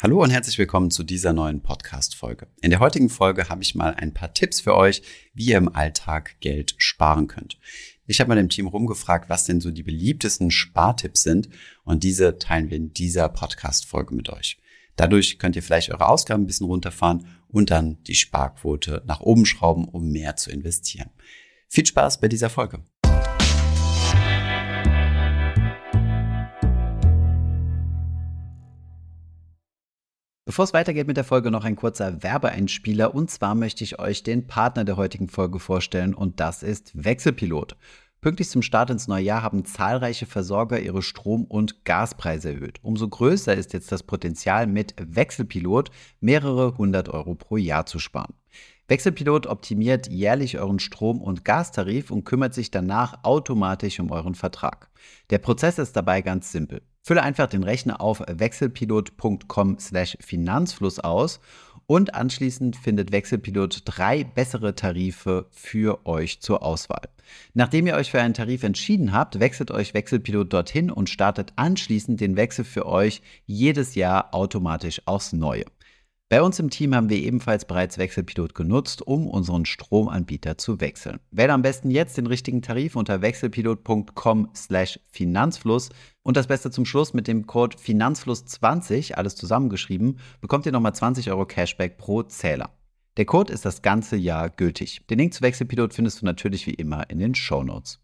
Hallo und herzlich willkommen zu dieser neuen Podcast-Folge. In der heutigen Folge habe ich mal ein paar Tipps für euch, wie ihr im Alltag Geld sparen könnt. Ich habe mal dem Team rumgefragt, was denn so die beliebtesten Spartipps sind und diese teilen wir in dieser Podcast-Folge mit euch. Dadurch könnt ihr vielleicht eure Ausgaben ein bisschen runterfahren und dann die Sparquote nach oben schrauben, um mehr zu investieren. Viel Spaß bei dieser Folge. Bevor es weitergeht mit der Folge, noch ein kurzer Werbeeinspieler. Und zwar möchte ich euch den Partner der heutigen Folge vorstellen und das ist Wechselpilot. Pünktlich zum Start ins neue Jahr haben zahlreiche Versorger ihre Strom- und Gaspreise erhöht. Umso größer ist jetzt das Potenzial, mit Wechselpilot mehrere hundert Euro pro Jahr zu sparen. Wechselpilot optimiert jährlich euren Strom- und Gastarif und kümmert sich danach automatisch um euren Vertrag. Der Prozess ist dabei ganz simpel. Fülle einfach den Rechner auf wechselpilot.com/finanzfluss aus und anschließend findet Wechselpilot drei bessere Tarife für euch zur Auswahl. Nachdem ihr euch für einen Tarif entschieden habt, wechselt euch Wechselpilot dorthin und startet anschließend den Wechsel für euch jedes Jahr automatisch aufs Neue. Bei uns im Team haben wir ebenfalls bereits Wechselpilot genutzt, um unseren Stromanbieter zu wechseln. Wähle am besten jetzt den richtigen Tarif unter wechselpilot.com/finanzfluss und das Beste zum Schluss mit dem Code Finanzfluss20, alles zusammengeschrieben, bekommt ihr nochmal 20 Euro Cashback pro Zähler. Der Code ist das ganze Jahr gültig. Den Link zu Wechselpilot findest du natürlich wie immer in den Show Notes.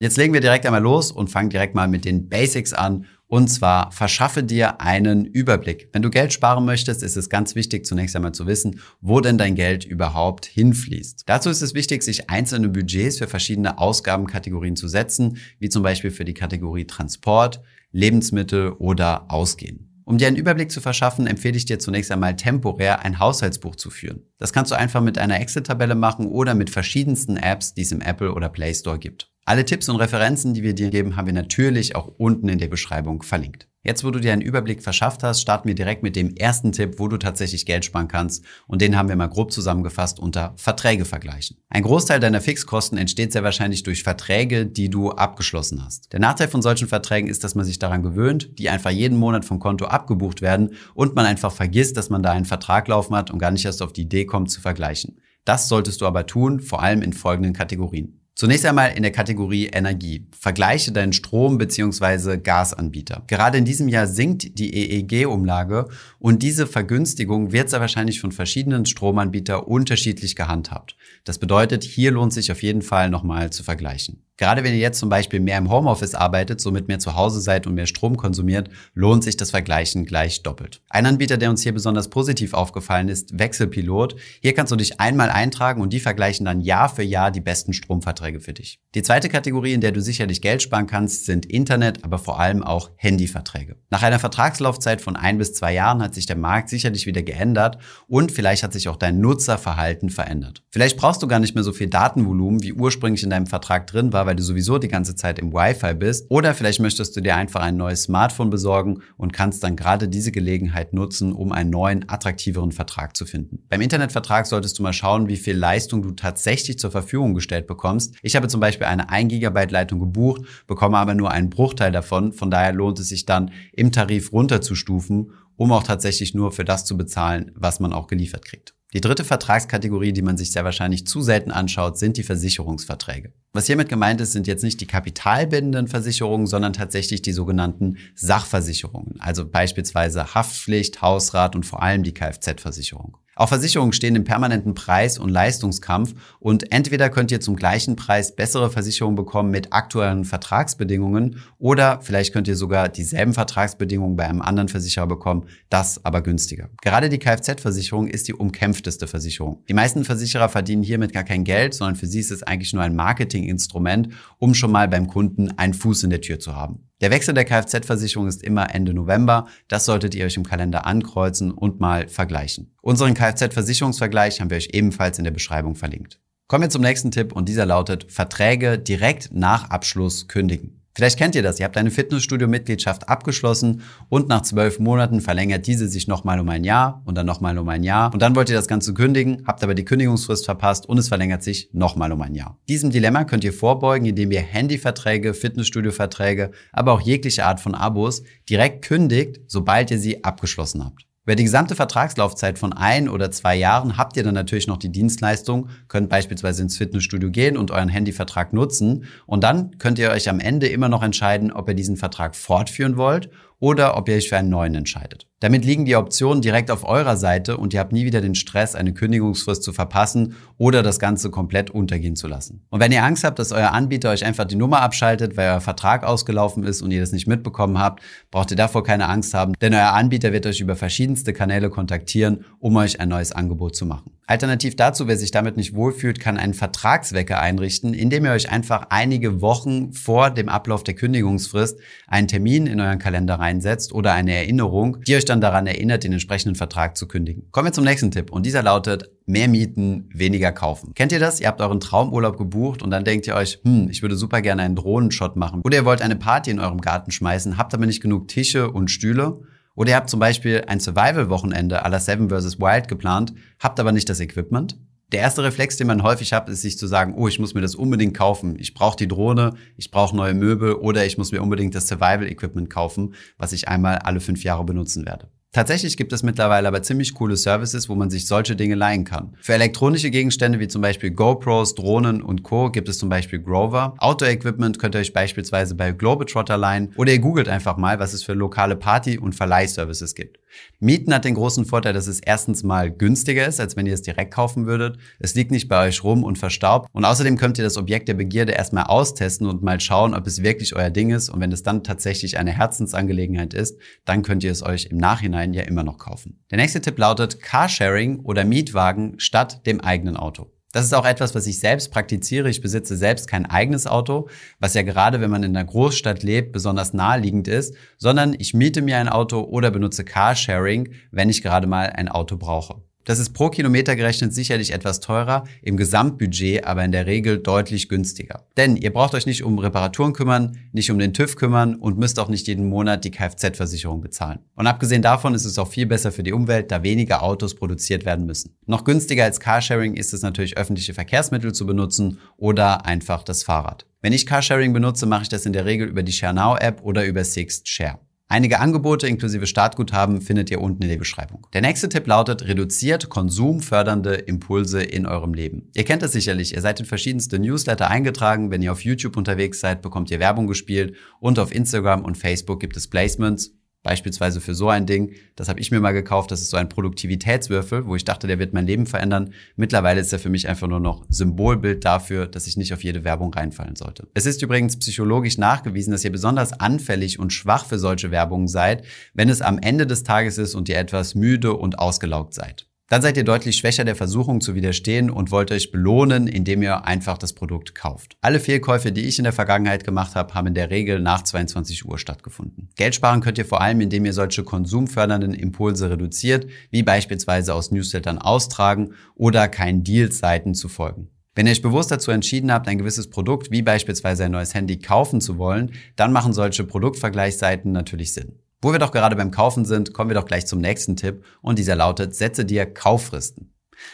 Jetzt legen wir direkt einmal los und fangen direkt mal mit den Basics an. Und zwar verschaffe dir einen Überblick. Wenn du Geld sparen möchtest, ist es ganz wichtig, zunächst einmal zu wissen, wo denn dein Geld überhaupt hinfließt. Dazu ist es wichtig, sich einzelne Budgets für verschiedene Ausgabenkategorien zu setzen, wie zum Beispiel für die Kategorie Transport, Lebensmittel oder Ausgehen. Um dir einen Überblick zu verschaffen, empfehle ich dir zunächst einmal temporär ein Haushaltsbuch zu führen. Das kannst du einfach mit einer Excel-Tabelle machen oder mit verschiedensten Apps, die es im Apple oder Play Store gibt. Alle Tipps und Referenzen, die wir dir geben, haben wir natürlich auch unten in der Beschreibung verlinkt. Jetzt, wo du dir einen Überblick verschafft hast, starten wir direkt mit dem ersten Tipp, wo du tatsächlich Geld sparen kannst. Und den haben wir mal grob zusammengefasst unter Verträge vergleichen. Ein Großteil deiner Fixkosten entsteht sehr wahrscheinlich durch Verträge, die du abgeschlossen hast. Der Nachteil von solchen Verträgen ist, dass man sich daran gewöhnt, die einfach jeden Monat vom Konto abgebucht werden und man einfach vergisst, dass man da einen Vertrag laufen hat und gar nicht erst auf die Idee kommt zu vergleichen. Das solltest du aber tun, vor allem in folgenden Kategorien. Zunächst einmal in der Kategorie Energie. Vergleiche deinen Strom- bzw. Gasanbieter. Gerade in diesem Jahr sinkt die EEG-Umlage und diese Vergünstigung wird sehr wahrscheinlich von verschiedenen Stromanbietern unterschiedlich gehandhabt. Das bedeutet, hier lohnt sich auf jeden Fall nochmal zu vergleichen. Gerade wenn ihr jetzt zum Beispiel mehr im Homeoffice arbeitet, somit mehr zu Hause seid und mehr Strom konsumiert, lohnt sich das Vergleichen gleich doppelt. Ein Anbieter, der uns hier besonders positiv aufgefallen ist, Wechselpilot. Hier kannst du dich einmal eintragen und die vergleichen dann Jahr für Jahr die besten Stromverträge für dich. Die zweite Kategorie, in der du sicherlich Geld sparen kannst, sind Internet, aber vor allem auch Handyverträge. Nach einer Vertragslaufzeit von ein bis zwei Jahren hat sich der Markt sicherlich wieder geändert und vielleicht hat sich auch dein Nutzerverhalten verändert. Vielleicht brauchst du gar nicht mehr so viel Datenvolumen, wie ursprünglich in deinem Vertrag drin war, weil du sowieso die ganze Zeit im Wi-Fi bist. Oder vielleicht möchtest du dir einfach ein neues Smartphone besorgen und kannst dann gerade diese Gelegenheit nutzen, um einen neuen, attraktiveren Vertrag zu finden. Beim Internetvertrag solltest du mal schauen, wie viel Leistung du tatsächlich zur Verfügung gestellt bekommst. Ich habe zum Beispiel eine 1 GB Leitung gebucht, bekomme aber nur einen Bruchteil davon. Von daher lohnt es sich dann, im Tarif runterzustufen, um auch tatsächlich nur für das zu bezahlen, was man auch geliefert kriegt. Die dritte Vertragskategorie, die man sich sehr wahrscheinlich zu selten anschaut, sind die Versicherungsverträge. Was hiermit gemeint ist, sind jetzt nicht die kapitalbindenden Versicherungen, sondern tatsächlich die sogenannten Sachversicherungen, also beispielsweise Haftpflicht, Hausrat und vor allem die Kfz-Versicherung. Auch Versicherungen stehen im permanenten Preis- und Leistungskampf und entweder könnt ihr zum gleichen Preis bessere Versicherungen bekommen mit aktuellen Vertragsbedingungen oder vielleicht könnt ihr sogar dieselben Vertragsbedingungen bei einem anderen Versicherer bekommen, das aber günstiger. Gerade die Kfz-Versicherung ist die umkämpfteste Versicherung. Die meisten Versicherer verdienen hiermit gar kein Geld, sondern für sie ist es eigentlich nur ein Marketinginstrument, um schon mal beim Kunden einen Fuß in der Tür zu haben. Der Wechsel der Kfz-Versicherung ist immer Ende November. Das solltet ihr euch im Kalender ankreuzen und mal vergleichen. Unseren Kfz-Versicherungsvergleich haben wir euch ebenfalls in der Beschreibung verlinkt. Kommen wir zum nächsten Tipp und dieser lautet Verträge direkt nach Abschluss kündigen. Vielleicht kennt ihr das. Ihr habt eine Fitnessstudio-Mitgliedschaft abgeschlossen und nach zwölf Monaten verlängert diese sich nochmal um ein Jahr und dann nochmal um ein Jahr. Und dann wollt ihr das Ganze kündigen, habt aber die Kündigungsfrist verpasst und es verlängert sich nochmal um ein Jahr. Diesem Dilemma könnt ihr vorbeugen, indem ihr Handyverträge, Fitnessstudio-Verträge, aber auch jegliche Art von Abos direkt kündigt, sobald ihr sie abgeschlossen habt. Über die gesamte Vertragslaufzeit von ein oder zwei Jahren habt ihr dann natürlich noch die Dienstleistung, könnt beispielsweise ins Fitnessstudio gehen und euren Handyvertrag nutzen. Und dann könnt ihr euch am Ende immer noch entscheiden, ob ihr diesen Vertrag fortführen wollt oder ob ihr euch für einen neuen entscheidet. Damit liegen die Optionen direkt auf eurer Seite und ihr habt nie wieder den Stress, eine Kündigungsfrist zu verpassen oder das Ganze komplett untergehen zu lassen. Und wenn ihr Angst habt, dass euer Anbieter euch einfach die Nummer abschaltet, weil euer Vertrag ausgelaufen ist und ihr das nicht mitbekommen habt, braucht ihr davor keine Angst haben, denn euer Anbieter wird euch über verschiedenste Kanäle kontaktieren, um euch ein neues Angebot zu machen. Alternativ dazu, wer sich damit nicht wohlfühlt, kann einen Vertragswecker einrichten, indem ihr euch einfach einige Wochen vor dem Ablauf der Kündigungsfrist einen Termin in euren Kalender reinsetzt oder eine Erinnerung, die euch dann daran erinnert, den entsprechenden Vertrag zu kündigen. Kommen wir zum nächsten Tipp und dieser lautet, mehr mieten, weniger kaufen. Kennt ihr das? Ihr habt euren Traumurlaub gebucht und dann denkt ihr euch, hm, ich würde super gerne einen Drohnenshot machen. Oder ihr wollt eine Party in eurem Garten schmeißen, habt aber nicht genug Tische und Stühle oder ihr habt zum Beispiel ein Survival-Wochenende à la Seven vs. Wild geplant, habt aber nicht das Equipment. Der erste Reflex, den man häufig hat, ist sich zu sagen, oh, ich muss mir das unbedingt kaufen. Ich brauche die Drohne, ich brauche neue Möbel oder ich muss mir unbedingt das Survival-Equipment kaufen, was ich einmal alle fünf Jahre benutzen werde. Tatsächlich gibt es mittlerweile aber ziemlich coole Services, wo man sich solche Dinge leihen kann. Für elektronische Gegenstände wie zum Beispiel GoPros, Drohnen und Co. gibt es zum Beispiel Grover. Outdoor-Equipment könnt ihr euch beispielsweise bei Globetrotter leihen oder ihr googelt einfach mal, was es für lokale Party- und Verleihservices gibt. Mieten hat den großen Vorteil, dass es erstens mal günstiger ist, als wenn ihr es direkt kaufen würdet. Es liegt nicht bei euch rum und verstaubt. Und außerdem könnt ihr das Objekt der Begierde erstmal austesten und mal schauen, ob es wirklich euer Ding ist. Und wenn es dann tatsächlich eine Herzensangelegenheit ist, dann könnt ihr es euch im Nachhinein ja immer noch kaufen. Der nächste Tipp lautet Carsharing oder Mietwagen statt dem eigenen Auto. Das ist auch etwas, was ich selbst praktiziere. Ich besitze selbst kein eigenes Auto, was ja gerade, wenn man in einer Großstadt lebt, besonders naheliegend ist, sondern ich miete mir ein Auto oder benutze Carsharing, wenn ich gerade mal ein Auto brauche. Das ist pro Kilometer gerechnet sicherlich etwas teurer, im Gesamtbudget aber in der Regel deutlich günstiger. Denn ihr braucht euch nicht um Reparaturen kümmern, nicht um den TÜV kümmern und müsst auch nicht jeden Monat die Kfz-Versicherung bezahlen. Und abgesehen davon ist es auch viel besser für die Umwelt, da weniger Autos produziert werden müssen. Noch günstiger als Carsharing ist es natürlich öffentliche Verkehrsmittel zu benutzen oder einfach das Fahrrad. Wenn ich Carsharing benutze, mache ich das in der Regel über die ShareNow-App oder über Sixt Share. Einige Angebote inklusive Startguthaben findet ihr unten in der Beschreibung. Der nächste Tipp lautet, reduziert konsumfördernde Impulse in eurem Leben. Ihr kennt es sicherlich, ihr seid in verschiedenste Newsletter eingetragen, wenn ihr auf YouTube unterwegs seid, bekommt ihr Werbung gespielt und auf Instagram und Facebook gibt es Placements Beispielsweise für so ein Ding, das habe ich mir mal gekauft, das ist so ein Produktivitätswürfel, wo ich dachte, der wird mein Leben verändern. Mittlerweile ist er für mich einfach nur noch Symbolbild dafür, dass ich nicht auf jede Werbung reinfallen sollte. Es ist übrigens psychologisch nachgewiesen, dass ihr besonders anfällig und schwach für solche Werbungen seid, wenn es am Ende des Tages ist und ihr etwas müde und ausgelaugt seid. Dann seid ihr deutlich schwächer der Versuchung zu widerstehen und wollt euch belohnen, indem ihr einfach das Produkt kauft. Alle Fehlkäufe, die ich in der Vergangenheit gemacht habe, haben in der Regel nach 22 Uhr stattgefunden. Geld sparen könnt ihr vor allem, indem ihr solche konsumfördernden Impulse reduziert, wie beispielsweise aus Newslettern austragen oder keinen Deals-Seiten zu folgen. Wenn ihr euch bewusst dazu entschieden habt, ein gewisses Produkt wie beispielsweise ein neues Handy kaufen zu wollen, dann machen solche Produktvergleichsseiten natürlich Sinn. Wo wir doch gerade beim Kaufen sind, kommen wir doch gleich zum nächsten Tipp und dieser lautet, setze dir Kauffristen.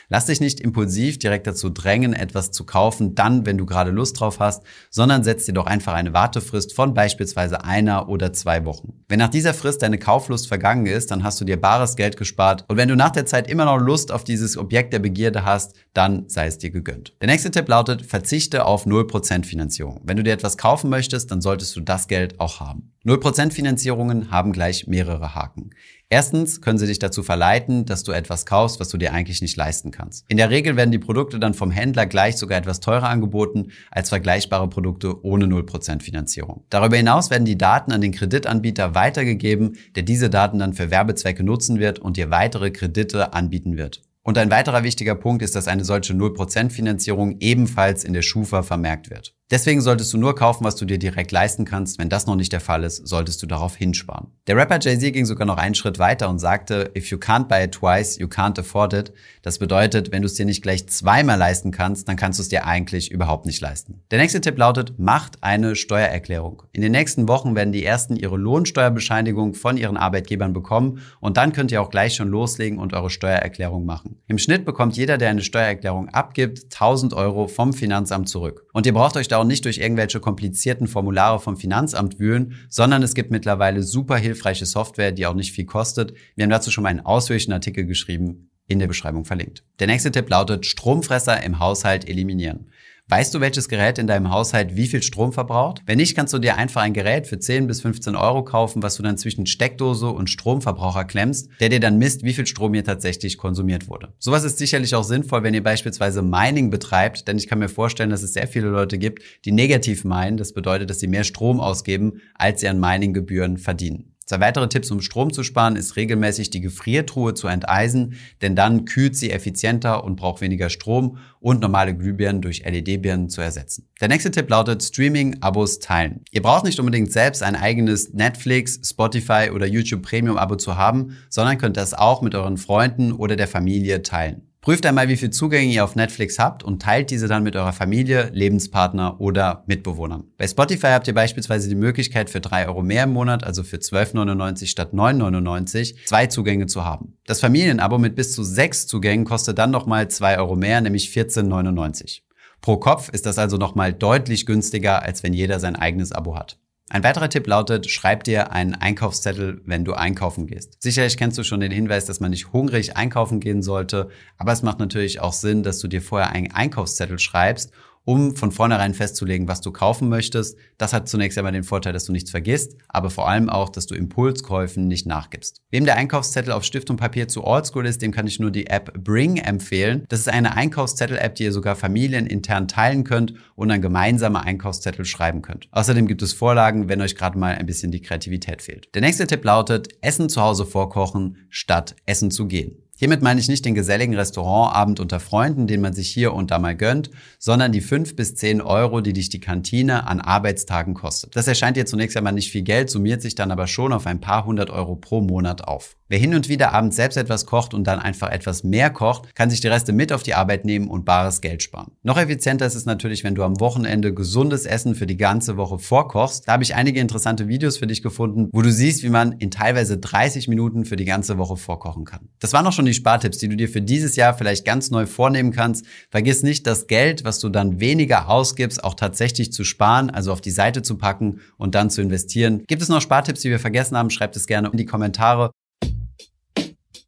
Lass dich nicht impulsiv direkt dazu drängen, etwas zu kaufen, dann, wenn du gerade Lust drauf hast, sondern setz dir doch einfach eine Wartefrist von beispielsweise einer oder zwei Wochen. Wenn nach dieser Frist deine Kauflust vergangen ist, dann hast du dir bares Geld gespart und wenn du nach der Zeit immer noch Lust auf dieses Objekt der Begierde hast, dann sei es dir gegönnt. Der nächste Tipp lautet, verzichte auf 0% Finanzierung. Wenn du dir etwas kaufen möchtest, dann solltest du das Geld auch haben. 0% Finanzierungen haben gleich mehrere Haken. Erstens können sie dich dazu verleiten, dass du etwas kaufst, was du dir eigentlich nicht leisten kannst. In der Regel werden die Produkte dann vom Händler gleich sogar etwas teurer angeboten als vergleichbare Produkte ohne 0% Finanzierung. Darüber hinaus werden die Daten an den Kreditanbieter weitergegeben, der diese Daten dann für Werbezwecke nutzen wird und dir weitere Kredite anbieten wird. Und ein weiterer wichtiger Punkt ist, dass eine solche 0% Finanzierung ebenfalls in der Schufa vermerkt wird. Deswegen solltest du nur kaufen, was du dir direkt leisten kannst. Wenn das noch nicht der Fall ist, solltest du darauf hinsparen. Der Rapper Jay-Z ging sogar noch einen Schritt weiter und sagte, if you can't buy it twice, you can't afford it. Das bedeutet, wenn du es dir nicht gleich zweimal leisten kannst, dann kannst du es dir eigentlich überhaupt nicht leisten. Der nächste Tipp lautet, macht eine Steuererklärung. In den nächsten Wochen werden die ersten ihre Lohnsteuerbescheinigung von ihren Arbeitgebern bekommen und dann könnt ihr auch gleich schon loslegen und eure Steuererklärung machen. Im Schnitt bekommt jeder, der eine Steuererklärung abgibt, 1000 Euro vom Finanzamt zurück. Und ihr braucht euch da auch nicht durch irgendwelche komplizierten Formulare vom Finanzamt wühlen, sondern es gibt mittlerweile super hilfreiche Software, die auch nicht viel kostet. Wir haben dazu schon mal einen ausführlichen Artikel geschrieben, in der Beschreibung verlinkt. Der nächste Tipp lautet Stromfresser im Haushalt eliminieren. Weißt du, welches Gerät in deinem Haushalt wie viel Strom verbraucht? Wenn nicht, kannst du dir einfach ein Gerät für 10 bis 15 Euro kaufen, was du dann zwischen Steckdose und Stromverbraucher klemmst, der dir dann misst, wie viel Strom hier tatsächlich konsumiert wurde. Sowas ist sicherlich auch sinnvoll, wenn ihr beispielsweise Mining betreibt, denn ich kann mir vorstellen, dass es sehr viele Leute gibt, die negativ meinen. Das bedeutet, dass sie mehr Strom ausgeben, als sie an Mininggebühren verdienen. Zwei weitere Tipps, um Strom zu sparen, ist regelmäßig die Gefriertruhe zu enteisen, denn dann kühlt sie effizienter und braucht weniger Strom und normale Glühbirnen durch LED-Birnen zu ersetzen. Der nächste Tipp lautet Streaming-Abos teilen. Ihr braucht nicht unbedingt selbst ein eigenes Netflix, Spotify oder YouTube Premium-Abo zu haben, sondern könnt das auch mit euren Freunden oder der Familie teilen. Prüft einmal, wie viele Zugänge ihr auf Netflix habt und teilt diese dann mit eurer Familie, Lebenspartner oder Mitbewohnern. Bei Spotify habt ihr beispielsweise die Möglichkeit für drei Euro mehr im Monat, also für 12,99 statt 9,99, zwei Zugänge zu haben. Das Familienabo mit bis zu sechs Zugängen kostet dann nochmal zwei Euro mehr, nämlich 14,99. Pro Kopf ist das also nochmal deutlich günstiger, als wenn jeder sein eigenes Abo hat. Ein weiterer Tipp lautet, schreib dir einen Einkaufszettel, wenn du einkaufen gehst. Sicherlich kennst du schon den Hinweis, dass man nicht hungrig einkaufen gehen sollte, aber es macht natürlich auch Sinn, dass du dir vorher einen Einkaufszettel schreibst um von vornherein festzulegen, was du kaufen möchtest. Das hat zunächst einmal den Vorteil, dass du nichts vergisst, aber vor allem auch, dass du Impulskäufen nicht nachgibst. Wem der Einkaufszettel auf Stift und Papier zu oldschool ist, dem kann ich nur die App Bring empfehlen. Das ist eine Einkaufszettel-App, die ihr sogar familienintern teilen könnt und dann gemeinsame Einkaufszettel schreiben könnt. Außerdem gibt es Vorlagen, wenn euch gerade mal ein bisschen die Kreativität fehlt. Der nächste Tipp lautet, Essen zu Hause vorkochen, statt essen zu gehen. Hiermit meine ich nicht den geselligen Restaurantabend unter Freunden, den man sich hier und da mal gönnt, sondern die fünf bis zehn Euro, die dich die Kantine an Arbeitstagen kostet. Das erscheint dir zunächst einmal nicht viel Geld, summiert sich dann aber schon auf ein paar hundert Euro pro Monat auf. Wer hin und wieder abends selbst etwas kocht und dann einfach etwas mehr kocht, kann sich die Reste mit auf die Arbeit nehmen und bares Geld sparen. Noch effizienter ist es natürlich, wenn du am Wochenende gesundes Essen für die ganze Woche vorkochst. Da habe ich einige interessante Videos für dich gefunden, wo du siehst, wie man in teilweise 30 Minuten für die ganze Woche vorkochen kann. Das waren auch schon die Spartipps, die du dir für dieses Jahr vielleicht ganz neu vornehmen kannst. Vergiss nicht, das Geld, was du dann weniger ausgibst, auch tatsächlich zu sparen, also auf die Seite zu packen und dann zu investieren. Gibt es noch Spartipps, die wir vergessen haben? Schreib es gerne in die Kommentare.